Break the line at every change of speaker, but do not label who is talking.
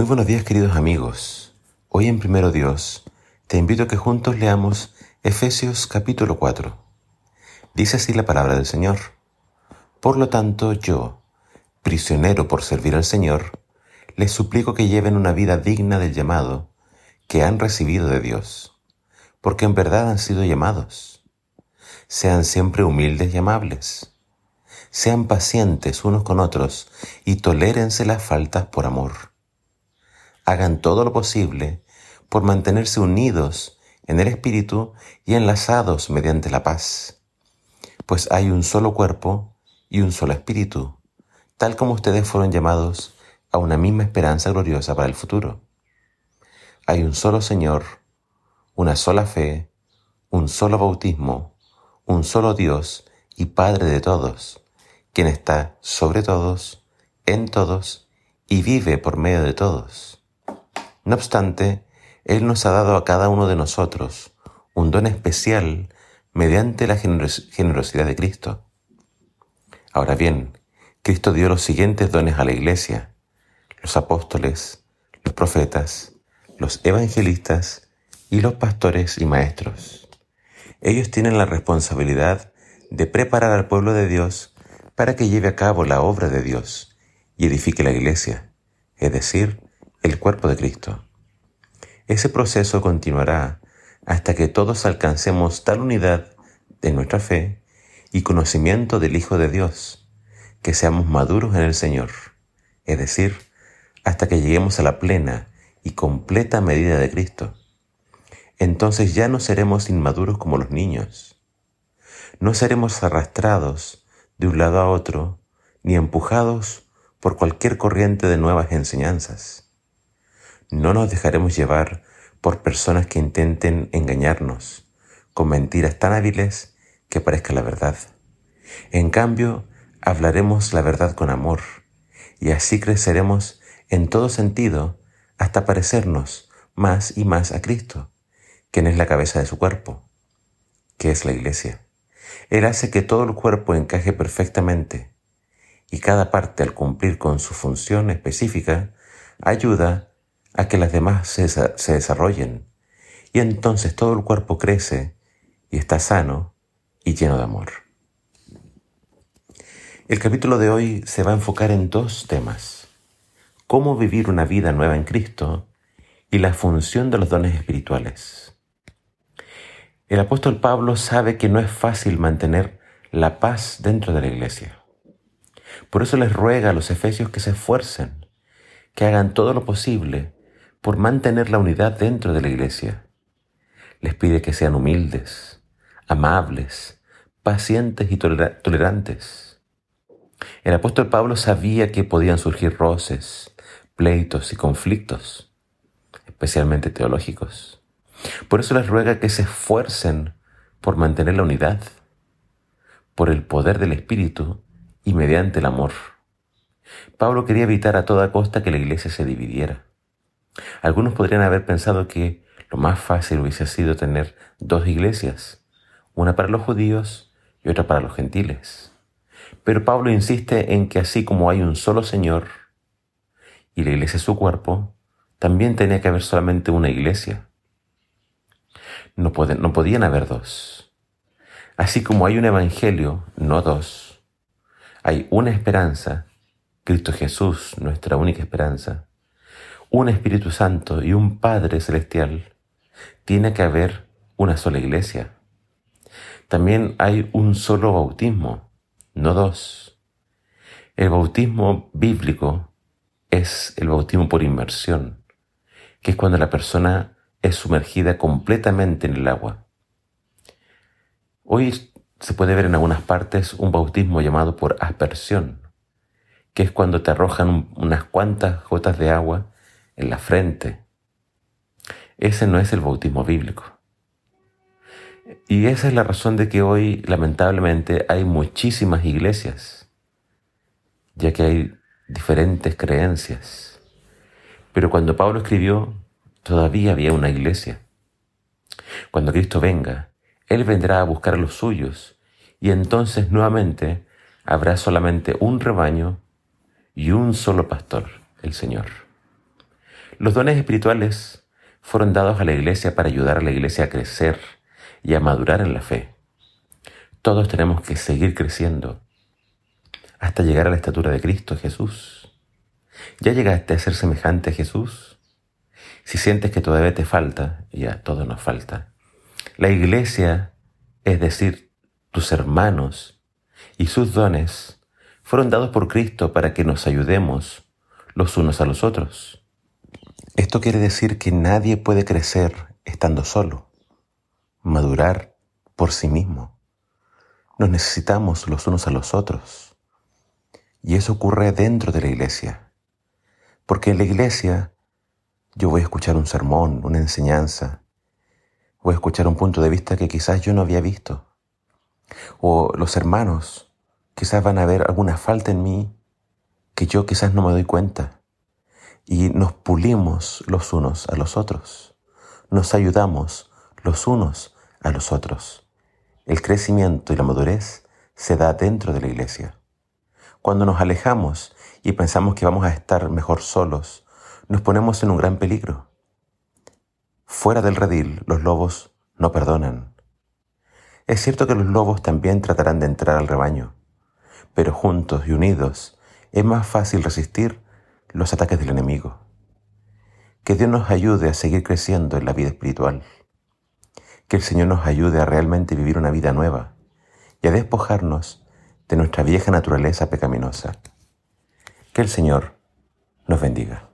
Muy buenos días queridos amigos. Hoy en Primero Dios te invito a que juntos leamos Efesios capítulo 4. Dice así la palabra del Señor. Por lo tanto yo, prisionero por servir al Señor, les suplico que lleven una vida digna del llamado que han recibido de Dios, porque en verdad han sido llamados. Sean siempre humildes y amables. Sean pacientes unos con otros y tolérense las faltas por amor. Hagan todo lo posible por mantenerse unidos en el Espíritu y enlazados mediante la paz. Pues hay un solo cuerpo y un solo Espíritu, tal como ustedes fueron llamados a una misma esperanza gloriosa para el futuro. Hay un solo Señor, una sola fe, un solo bautismo, un solo Dios y Padre de todos, quien está sobre todos, en todos y vive por medio de todos. No obstante, Él nos ha dado a cada uno de nosotros un don especial mediante la generosidad de Cristo. Ahora bien, Cristo dio los siguientes dones a la Iglesia, los apóstoles, los profetas, los evangelistas y los pastores y maestros. Ellos tienen la responsabilidad de preparar al pueblo de Dios para que lleve a cabo la obra de Dios y edifique la iglesia, es decir, el cuerpo de Cristo. Ese proceso continuará hasta que todos alcancemos tal unidad de nuestra fe y conocimiento del Hijo de Dios, que seamos maduros en el Señor, es decir, hasta que lleguemos a la plena y completa medida de Cristo. Entonces ya no seremos inmaduros como los niños. No seremos arrastrados de un lado a otro, ni empujados por cualquier corriente de nuevas enseñanzas. No nos dejaremos llevar por personas que intenten engañarnos con mentiras tan hábiles que parezca la verdad. En cambio, hablaremos la verdad con amor, y así creceremos en todo sentido hasta parecernos más y más a Cristo, quien es la cabeza de su cuerpo, que es la iglesia. Él hace que todo el cuerpo encaje perfectamente y cada parte al cumplir con su función específica ayuda a que las demás se, se desarrollen y entonces todo el cuerpo crece y está sano y lleno de amor. El capítulo de hoy se va a enfocar en dos temas cómo vivir una vida nueva en Cristo y la función de los dones espirituales. El apóstol Pablo sabe que no es fácil mantener la paz dentro de la iglesia. Por eso les ruega a los efesios que se esfuercen, que hagan todo lo posible por mantener la unidad dentro de la iglesia. Les pide que sean humildes, amables, pacientes y tolerantes. El apóstol Pablo sabía que podían surgir roces, pleitos y conflictos, especialmente teológicos. Por eso les ruega que se esfuercen por mantener la unidad, por el poder del Espíritu y mediante el amor. Pablo quería evitar a toda costa que la iglesia se dividiera. Algunos podrían haber pensado que lo más fácil hubiese sido tener dos iglesias, una para los judíos y otra para los gentiles. Pero Pablo insiste en que así como hay un solo Señor, y la iglesia es su cuerpo, también tenía que haber solamente una iglesia. No, no podían haber dos. Así como hay un evangelio, no dos. Hay una esperanza, Cristo Jesús, nuestra única esperanza, un Espíritu Santo y un Padre Celestial. Tiene que haber una sola iglesia. También hay un solo bautismo, no dos. El bautismo bíblico es el bautismo por inmersión, que es cuando la persona es sumergida completamente en el agua. Hoy se puede ver en algunas partes un bautismo llamado por aspersión, que es cuando te arrojan unas cuantas gotas de agua en la frente. Ese no es el bautismo bíblico. Y esa es la razón de que hoy, lamentablemente, hay muchísimas iglesias, ya que hay diferentes creencias. Pero cuando Pablo escribió, todavía había una iglesia. Cuando Cristo venga, Él vendrá a buscar a los suyos y entonces nuevamente habrá solamente un rebaño y un solo pastor, el Señor. Los dones espirituales fueron dados a la iglesia para ayudar a la iglesia a crecer y a madurar en la fe. Todos tenemos que seguir creciendo hasta llegar a la estatura de Cristo Jesús. ¿Ya llegaste a ser semejante a Jesús? Si sientes que todavía te falta, ya todo nos falta. La iglesia, es decir, tus hermanos y sus dones, fueron dados por Cristo para que nos ayudemos los unos a los otros. Esto quiere decir que nadie puede crecer estando solo, madurar por sí mismo. Nos necesitamos los unos a los otros. Y eso ocurre dentro de la iglesia. Porque en la iglesia yo voy a escuchar un sermón, una enseñanza, voy a escuchar un punto de vista que quizás yo no había visto. O los hermanos quizás van a ver alguna falta en mí que yo quizás no me doy cuenta y nos pulimos los unos a los otros, nos ayudamos los unos a los otros. El crecimiento y la madurez se da dentro de la iglesia. Cuando nos alejamos y pensamos que vamos a estar mejor solos, nos ponemos en un gran peligro. Fuera del redil, los lobos no perdonan. Es cierto que los lobos también tratarán de entrar al rebaño, pero juntos y unidos es más fácil resistir los ataques del enemigo. Que Dios nos ayude a seguir creciendo en la vida espiritual. Que el Señor nos ayude a realmente vivir una vida nueva y a despojarnos de nuestra vieja naturaleza pecaminosa. Que el Señor nos bendiga.